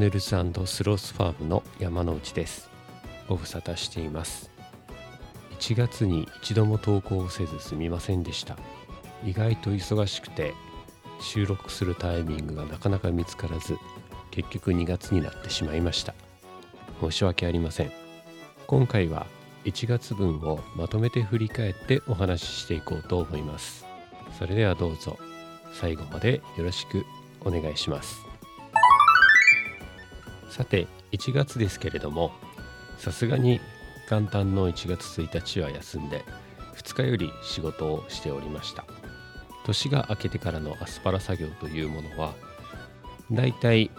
ネルズスロースファームの山内です。ご無沙汰しています。1月に一度も投稿せずすみませんでした。意外と忙しくて収録するタイミングがなかなか見つからず結局2月になってしまいました。申し訳ありません。今回は1月分をまとめて振り返ってお話ししていこうと思いますそれではどうぞ最後までよろしくお願いしますさて1月ですけれどもさすがに元旦の1月1日は休んで2日より仕事をしておりました。年が明けてからのアスパラ作業というものはだいたい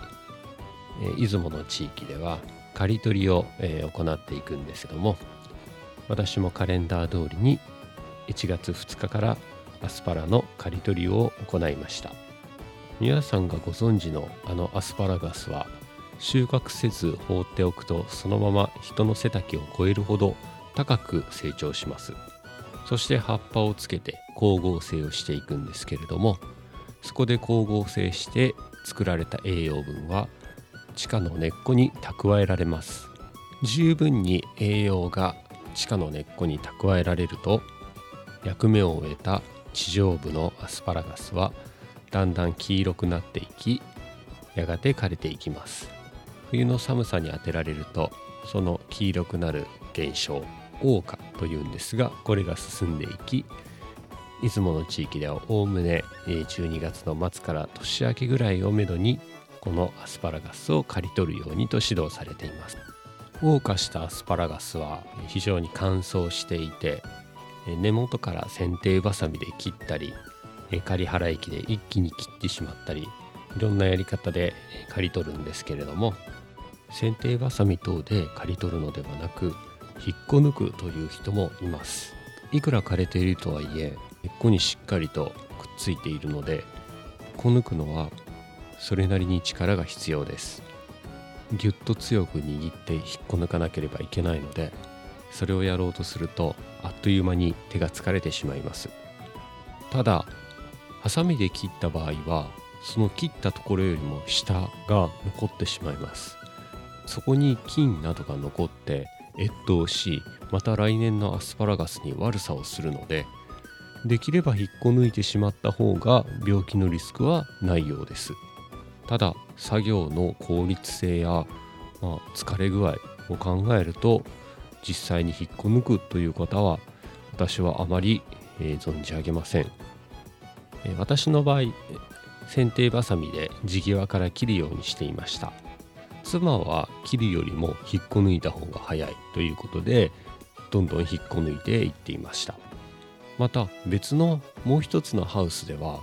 出雲の地域では刈り取りを、え、行っていくんですけども私もカレンダー通りに1月2日からアスパラの刈り取りを行いました。皆さんがご存知のあのアスパラガスは収穫せず放っておくとそのまま人の背丈を超えるほど高く成長します。そして葉っぱをつけて光合成をしていくんですけれどもそこで光合成して作られた栄養分は地下の根っこに蓄えられます。十分に栄養が地下の根っこに蓄えられると役目を終えた地上部のアスパラガスはだんだん黄色くなっていきやがて枯れていきます。冬の寒さに当てられるとその黄色くなる現象黄化というんですがこれが進んでいき出雲の地域ではおおむね12月の末から年明けぐらいをめどにこのアスパラガスを刈り取るようにと指導されています。黄化したアスパラガスは非常に乾燥していて根元から剪定バサミで切ったり刈り払液で一気に切ってしまったりいろんなやり方で刈り取るんですけれども剪定バサミ等で刈り取るのではなく引っこ抜くという人もいます。いくら枯れているとはいえ根っこにしっかりとくっついているので引っこ抜くのはそれなりに力が必要です。ぎゅっと強く握って引っこ抜かなければいけないのでそれをやろうとするとあっという間に手が疲れてしまいます。ただハサミで切った場合はその切ったところよりも下が残ってしまいます。そこに菌などが残って越冬しまた来年のアスパラガスに悪さをするのでできれば引っこ抜いてしまった方が病気のリスクはないようです。ただ作業の効率性や、まあ、疲れ具合を考えると実際に引っこ抜くという方は私はあまり、えー、存じ上げません、えー、私の場合剪定バサミで地際から切るようにしていました。妻は切るよりも引っこ抜いた方が早いということでどんどん引っこ抜いていっていました。また別のもう一つのハウスでは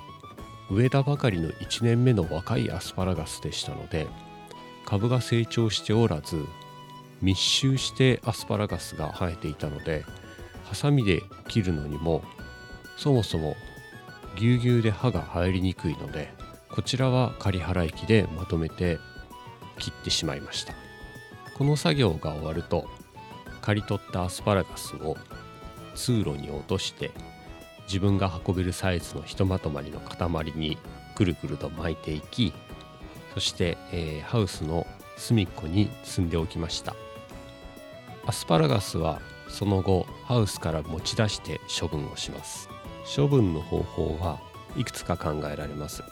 植えたばかりの1年目の若いアスパラガスでしたので株が成長しておらず密集してアスパラガスが生えていたのでハサミで切るのにもそもそもぎゅうぎゅうで刃が入りにくいのでこちらは仮払い機でまとめて切ってしまいました。この作業が終わると刈り取ったアスパラガスを通路に落として自分が運べるサイズのひとまとまりの塊にくるくると巻いていきそして、えー、ハウスの隅っこに積んでおきました。アスパラガスはその後ハウスから持ち出して処分をします。処分の方法はいくつか考えられます。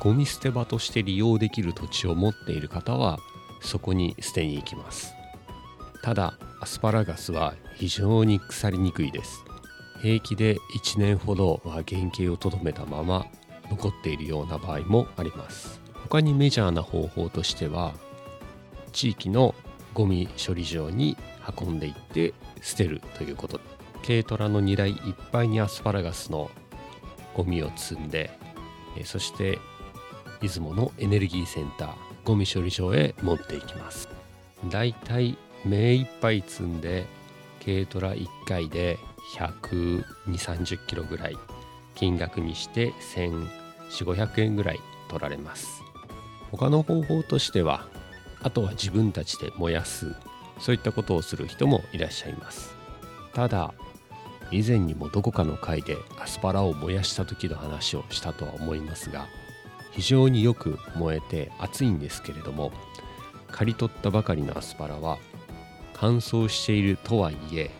ゴミ捨て場として利用できる土地を持っている方はそこに捨てに行きます。ただアスパラガスは非常に腐りにくいです。平気で1年ほどは原型をとどめたまま残っているような場合もあります。他にメジャーな方法としては地域のゴミ処理場に運んでいって捨てるということ。軽トラの荷台いっぱいにアスパラガスのゴミを積んでそして出雲のエネルギーセンターゴミ処理場へ持っていきます。だいたい目いっぱい積んで軽トラ1回で12030キロぐらい。金額にして1400500円ぐらい取られます。他の方法としてはあとは自分たちで燃やす。そういったことをする人もいらっしゃいます。ただ以前にもどこかの回でアスパラを燃やした時の話をしたとは思いますが非常によく燃えて熱いんですけれども刈り取ったばかりのアスパラは乾燥しているとはいえ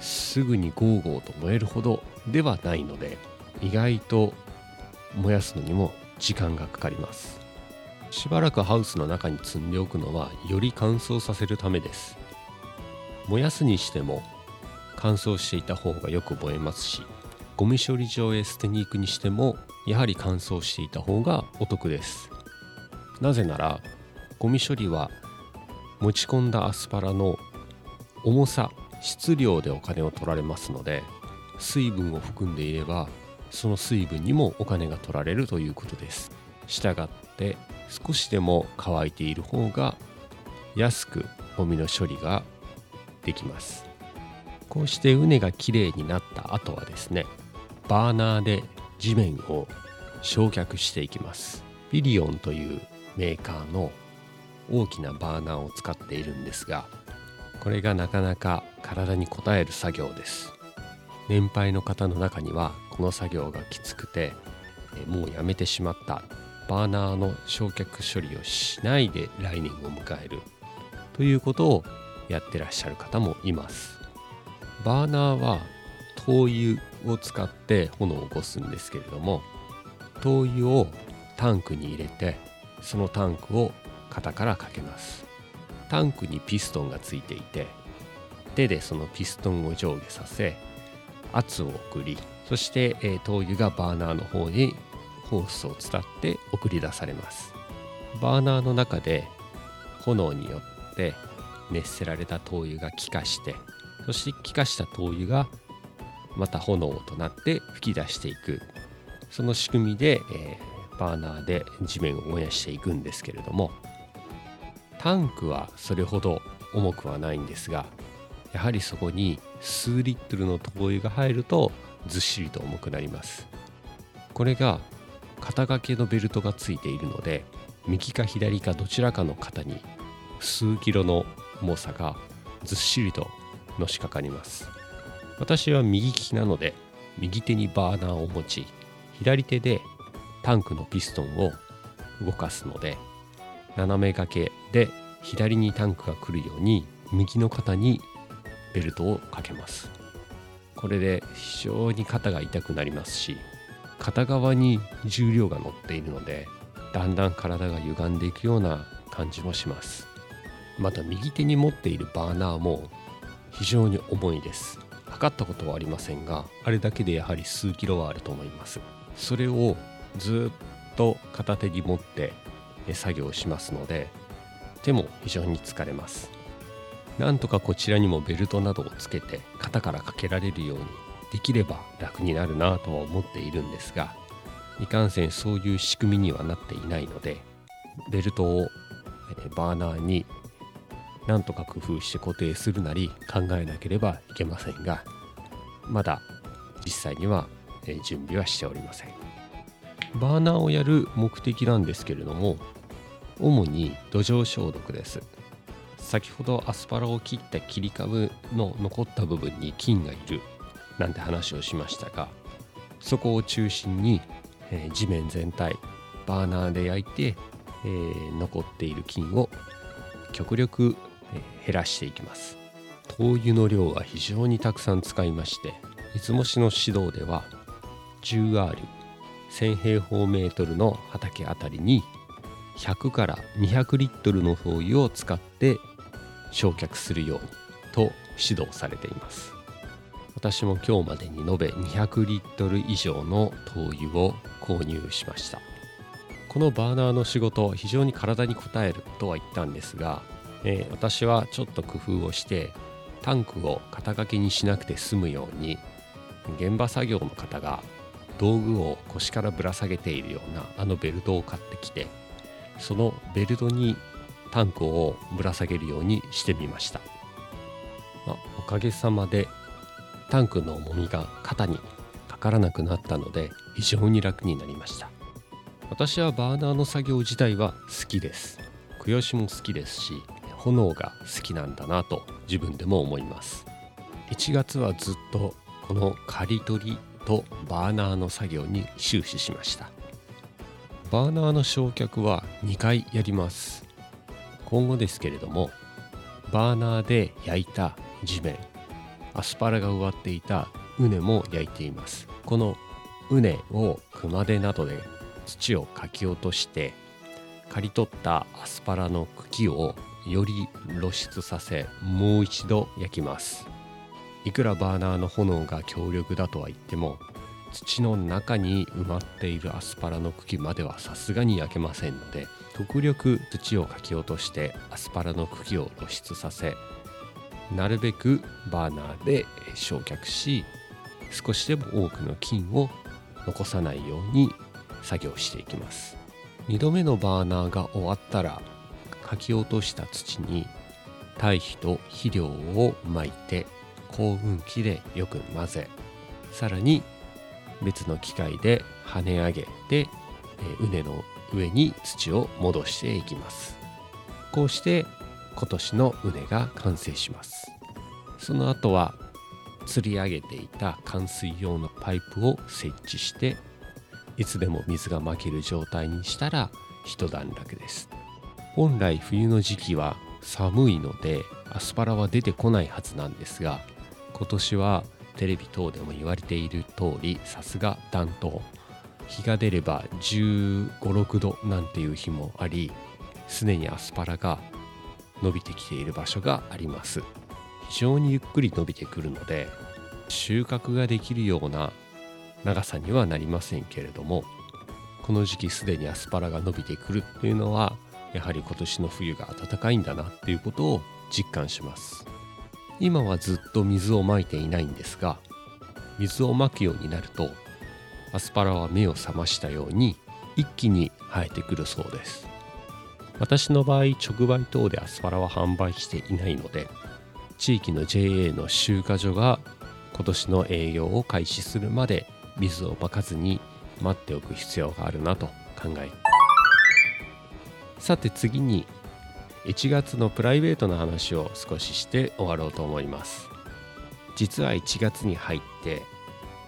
すぐにゴーゴーと燃えるほどではないので意外と燃やすのにも時間がかかります。しばらくハウスの中に積んでおくのはより乾燥させるためです。燃やすにしても乾燥していた方がよく燃えますしゴミ処理場へ捨てに行くにしてもやはり乾燥していた方がお得です。なぜならゴミ処理は持ち込んだアスパラの重さ質量でお金を取られますので水分を含んでいればその水分にもお金が取られるということです。したがって少しでも乾いている方が安くゴミの処理ができます。こうして畝がきれいになった後はですねバーナーで地面を焼却していきます。ビリオンというメーカーの大きなバーナーを使っているんですがこれがなかなか体に応える作業です。年配の方の中にはこの作業がきつくてもうやめてしまった。バーナーの焼却処理をしないで来年を迎える。ということをやってらっしゃる方もいます。バーナーは灯油を使って炎を起こすんですけれども灯油をタンクに入れてそのタンクを肩からかけます。タンクにピストンがついていて手でそのピストンを上下させ圧を送りそして、えー、灯油がバーナーの方にホースを伝って送り出されます。バーナーの中で炎によって熱せられた灯油が気化してそして気化した灯油がまた炎となって吹き出していく。その仕組みで、えー、バーナーで地面を燃やしていくんですけれどもタンクはそれほど重くはないんですがやはりそこに数リットルの灯油が入るとずっしりと重くなります。これが肩掛けのベルトがついているので右か左かどちらかの肩に数キロの重さがずっしりとのしかかります。私は右利きなので右手にバーナーを持ち左手でタンクのピストンを動かすので斜め掛けで左にタンクが来るように右の肩にベルトをかけます。これで非常に肩が痛くなりますし片側に重量が乗っているのでだんだん体が歪んでいくような感じもします。また右手に持っているバーナーも非常に重いです。測ったことはありませんがあれだけでやはり数キロはあると思います。それをずっと片手に持って作業しますので手も非常に疲れます。なんとかこちらにもベルトなどをつけて肩からかけられるようにできれば楽になるなとは思っているんですがいかんせんそういう仕組みにはなっていないのでベルトをバーナーになんとか工夫して固定するなり考えなければいけませんがまだ実際には準備はしておりません。バーナーをやる目的なんですけれども主に土壌消毒です。先ほどアスパラを切った切り株の残った部分に菌がいるなんて話をしましたがそこを中心に、え、地面全体バーナーで焼いて、え、残っている菌を極力、減らしていきます。灯油の量は非常にたくさん使いましていつもしの指導では 10R1000 平方メートルの畑あたりに100から200リットルの灯油を使って焼却するようにと指導されています。私も今日までに延べ200リットル以上の灯油を購入しました。このバーナーの仕事非常に体に応えるとは言ったんですが、えー、私はちょっと工夫をしてタンクを肩掛けにしなくて済むように現場作業の方が道具を腰からぶら下げているようなあのベルトを買ってきてそのベルトにタンクをぶら下げるようにしてみました、まあ、おかげさまでタンクの重みが肩にかからなくなったので非常に楽になりました。私はバーナーの作業自体は好きです。供養しも好きですし炎が好きなんだなと自分でも思います。1月はずっとこの刈り取りとバーナーの作業に終始しました。バーナーの焼却は2回やります。今後ですけれどもバーナーで焼いた地面アスパラが植わっていた畝も焼いています。この畝を熊手などで土をかき落として刈り取ったアスパラの茎をより露出させもう一度焼きます。いくらバーナーの炎が強力だとは言っても土の中に埋まっているアスパラの茎まではさすがに焼けませんので極力土をかき落としてアスパラの茎を露出させなるべくバーナーで焼却し少しでも多くの菌を残さないように作業していきます。2度目のバーナーが終わったらかき落とした土に堆肥と肥料をまいて高運機でよく混ぜさらに別の機械で跳ね上げて畝の上に土を戻していきます。こうして今年の畝が完成します。その後は釣り上げていた冠水用のパイプを設置していつでも水がまける状態にしたら一段落です。本来冬の時期は寒いのでアスパラは出てこないはずなんですが今年はテレビ等でも言われている通りさすが暖冬。日が出れば1 5 6度なんていう日もありすでにアスパラが伸びてきている場所があります。非常にゆっくり伸びてくるので収穫ができるような長さにはなりませんけれどもこの時期すでにアスパラが伸びてくるっていうのはやはり今年の冬が暖かいんだなっていうことを実感します。今はずっと水をまいていないんですが水をまくようになるとアスパラは目を覚ましたように一気に生えてくるそうです。私の場合直売等でアスパラは販売していないので地域の JA の集荷所が今年の営業を開始するまで水をまかずに待っておく必要があるなと考えさて次に1月のプライベートな話を少しして終わろうと思います。実は1月に入って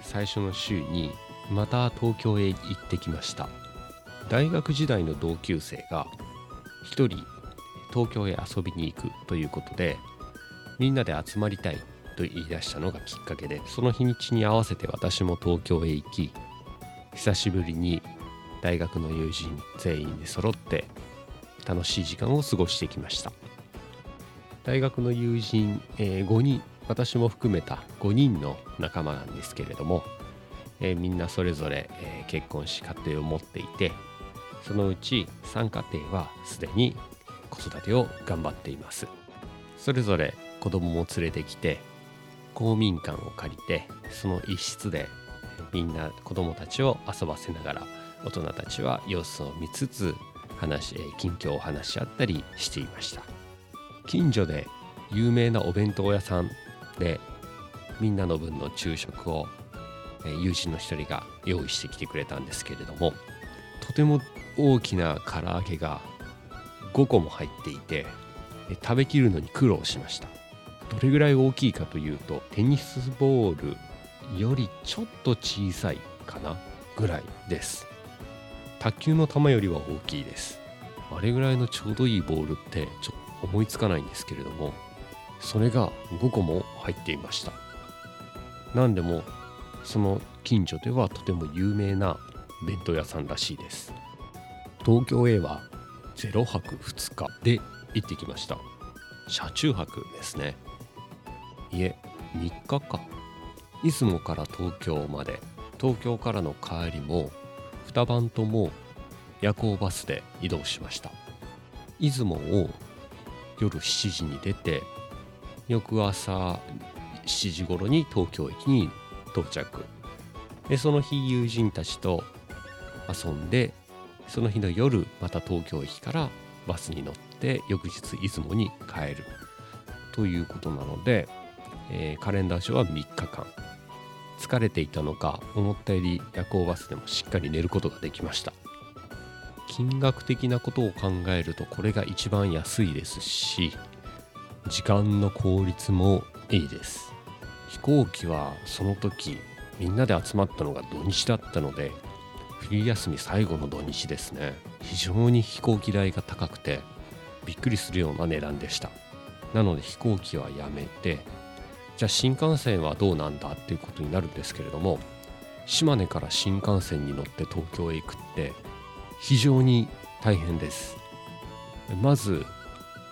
最初の週にまた東京へ行ってきました。大学時代の同級生が一人東京へ遊びに行くということでみんなで集まりたいと言い出したのがきっかけでその日にちに合わせて私も東京へ行き久しぶりに大学の友人全員で揃って楽しい時間を過ごしてきました。大学の友人、えー、5人私も含めた5人の仲間なんですけれども、えー、みんなそれぞれ、えー、結婚し家庭を持っていてそのうち3家庭はすでに子育てを頑張っています。それぞれ子供も連れてきて公民館を借りてその一室でみんな子供たちを遊ばせながら大人たちは様子を見つつ話近況を話し合ったりしていました。近所で有名なお弁当屋さんでみんなの分の昼食を友人の一人が用意してきてくれたんですけれどもとても大きな唐揚げが5個も入っていて食べきるのに苦労しました。どれぐらい大きいかというとテニスボールよりちょっと小さいかなぐらいです。卓球の球よりは大きいです。あれぐらいのちょうどいいボールってちょっと思いつかないんですけれどもそれが5個も入っていました。何でもその近所ではとても有名な弁当屋さんらしいです。東京へは0泊2日で行ってきました。車中泊ですね。いえ3日か。出雲から東京まで。東京からの帰りも2晩とも夜行バスで移動しました。出雲を夜7時に出て翌朝7時頃に東京駅に到着。でその日友人たちと遊んでその日の夜また東京駅からバスに乗って翌日出雲に帰る。ということなので、えー、カレンダー上は3日間。疲れていたのか思ったより夜行バスでもしっかり寝ることができました。金額的なことを考えるとこれが一番安いですし時間の効率もいいです。飛行機はその時みんなで集まったのが土日だったので冬休み最後の土日ですね。非常に飛行機代が高くてびっくりするような値段でした。なので飛行機はやめてじゃあ新幹線はどうなんだっていうことになるんですけれども島根から新幹線に乗って東京へ行くって非常に大変です。まず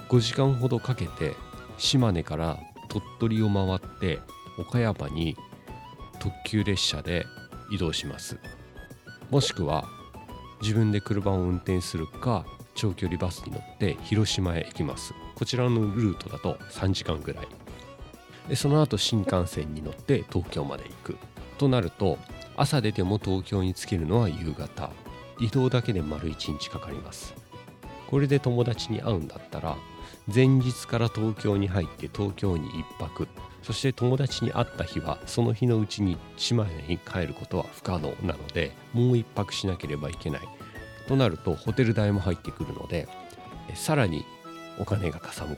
5時間ほどかけて島根から鳥取を回って岡山に特急列車で移動します。もしくは自分で車を運転するか長距離バスに乗って広島へ行きます。こちらのルートだと3時間ぐらい。その後新幹線に乗って東京まで行く。となると朝出ても東京に着けるのは夕方。移動だけで丸1日かかります。これで友達に会うんだったら前日から東京に入って東京に1泊。そして友達に会った日はその日のうちに島根に帰ることは不可能なのでもう1泊しなければいけない。となるとホテル代も入ってくるのでさらにお金がかさむ。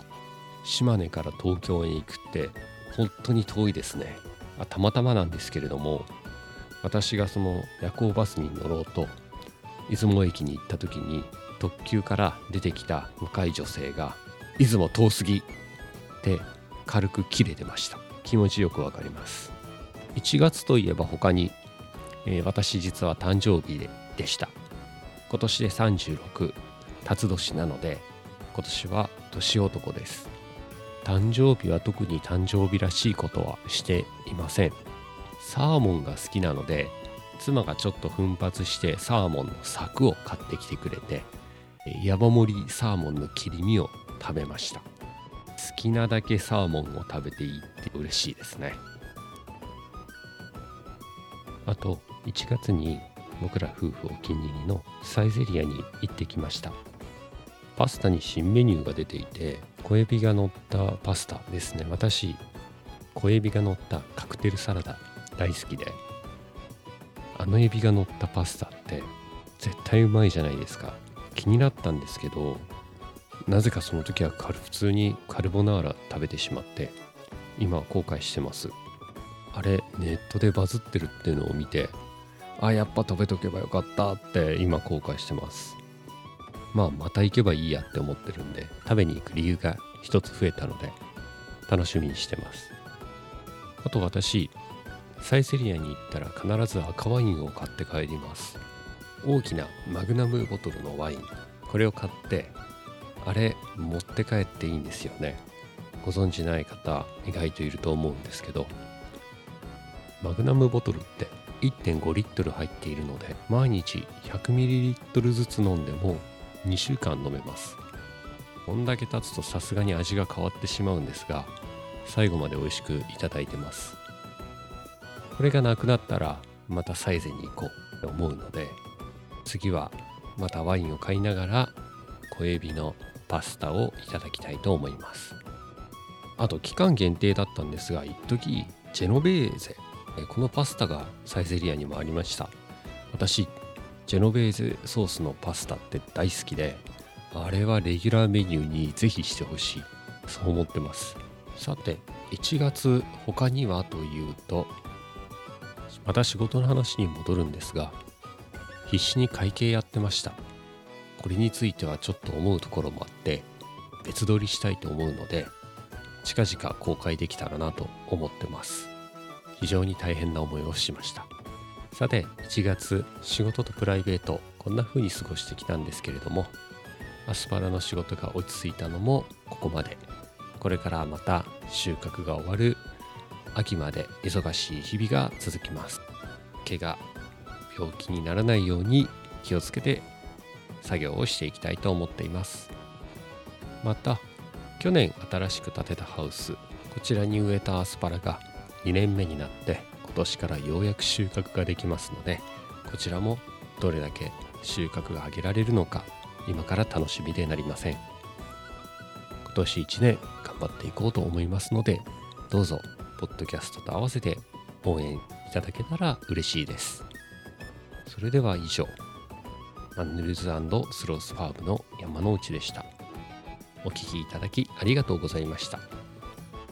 島根から東京へ行くって本当に遠いですね。たまたまなんですけれども私がその夜行バスに乗ろうと出雲駅に行った時に特急から出てきた若い女性が「出雲遠すぎ」って軽く切れてました。気持ちよくわかります。1月といえば他に、えー、私実は誕生日ででした。今年で36辰年なので今年は年男です。誕生日は特に誕生日らしいことはしていません。サーモンが好きなので妻がちょっと奮発してサーモンの柵を買ってきてくれて山盛りサーモンの切り身を食べました。好きなだけサーモンを食べていいって嬉しいですね。あと1月に僕ら夫婦お気に入りのサイゼリアに行ってきました。パスタに新メニューが出ていて小エビが乗ったパスタですね。私小エビが乗ったカクテルサラダ大好きであのエビが乗ったパスタって絶対うまいじゃないですか。気になったんですけどなぜかその時は普通にカルボナーラ食べてしまって今後悔してます。あれネットでバズってるっていうのを見てあやっぱ食べとけばよかったって今後悔してます。まあまた行けばいいやって思ってるんで食べに行く理由が一つ増えたので楽しみにしてます。あと私サイゼリアに行ったら必ず赤ワインを買って帰ります。大きなマグナムボトルのワイン。これを買ってあれ持って帰っていいんですよね。ご存知ない方意外といると思うんですけどマグナムボトルって1.5リットル入っているので毎日100ミリリットルずつ飲んでも2週間飲めます。こんだけ経つとさすがに味が変わってしまうんですが最後まで美味しくいただいてます。これがなくなったらまたサイゼに行こうと思うので次はまたワインを買いながら小エビのパスタをいただきたいと思います。あと期間限定だったんですが一時ジェノベーゼ。このパスタがサイゼリアにもありました。私ジェノベーゼソースのパスタって大好きであれはレギュラーメニューにぜひしてほしい。そう思ってます。さて1月他にはというとまた仕事の話に戻るんですが必死に会計やってました。これについてはちょっと思うところもあって別撮りしたいと思うので近々公開できたらなと思ってます。非常に大変な思いをしました。さて1月仕事とプライベートこんな風に過ごしてきたんですけれどもアスパラの仕事が落ち着いたのもここまで。これからまた収穫が終わる秋まで忙しい日々が続きます。怪我病気にならないように気をつけて作業をしていきたいと思っています。また去年新しく建てたハウスこちらに植えたアスパラが2年目になって今年からようやく収穫ができますのでこちらもどれだけ収穫が上げられるのか今から楽しみでなりません。今年1年頑張っていこうと思いますのでどうぞポッドキャストと合わせて応援いただけたら嬉しいです。それでは以上マンネルズスロースファームの山之内でした。お聴きいただきありがとうございました。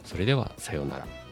それではさようなら。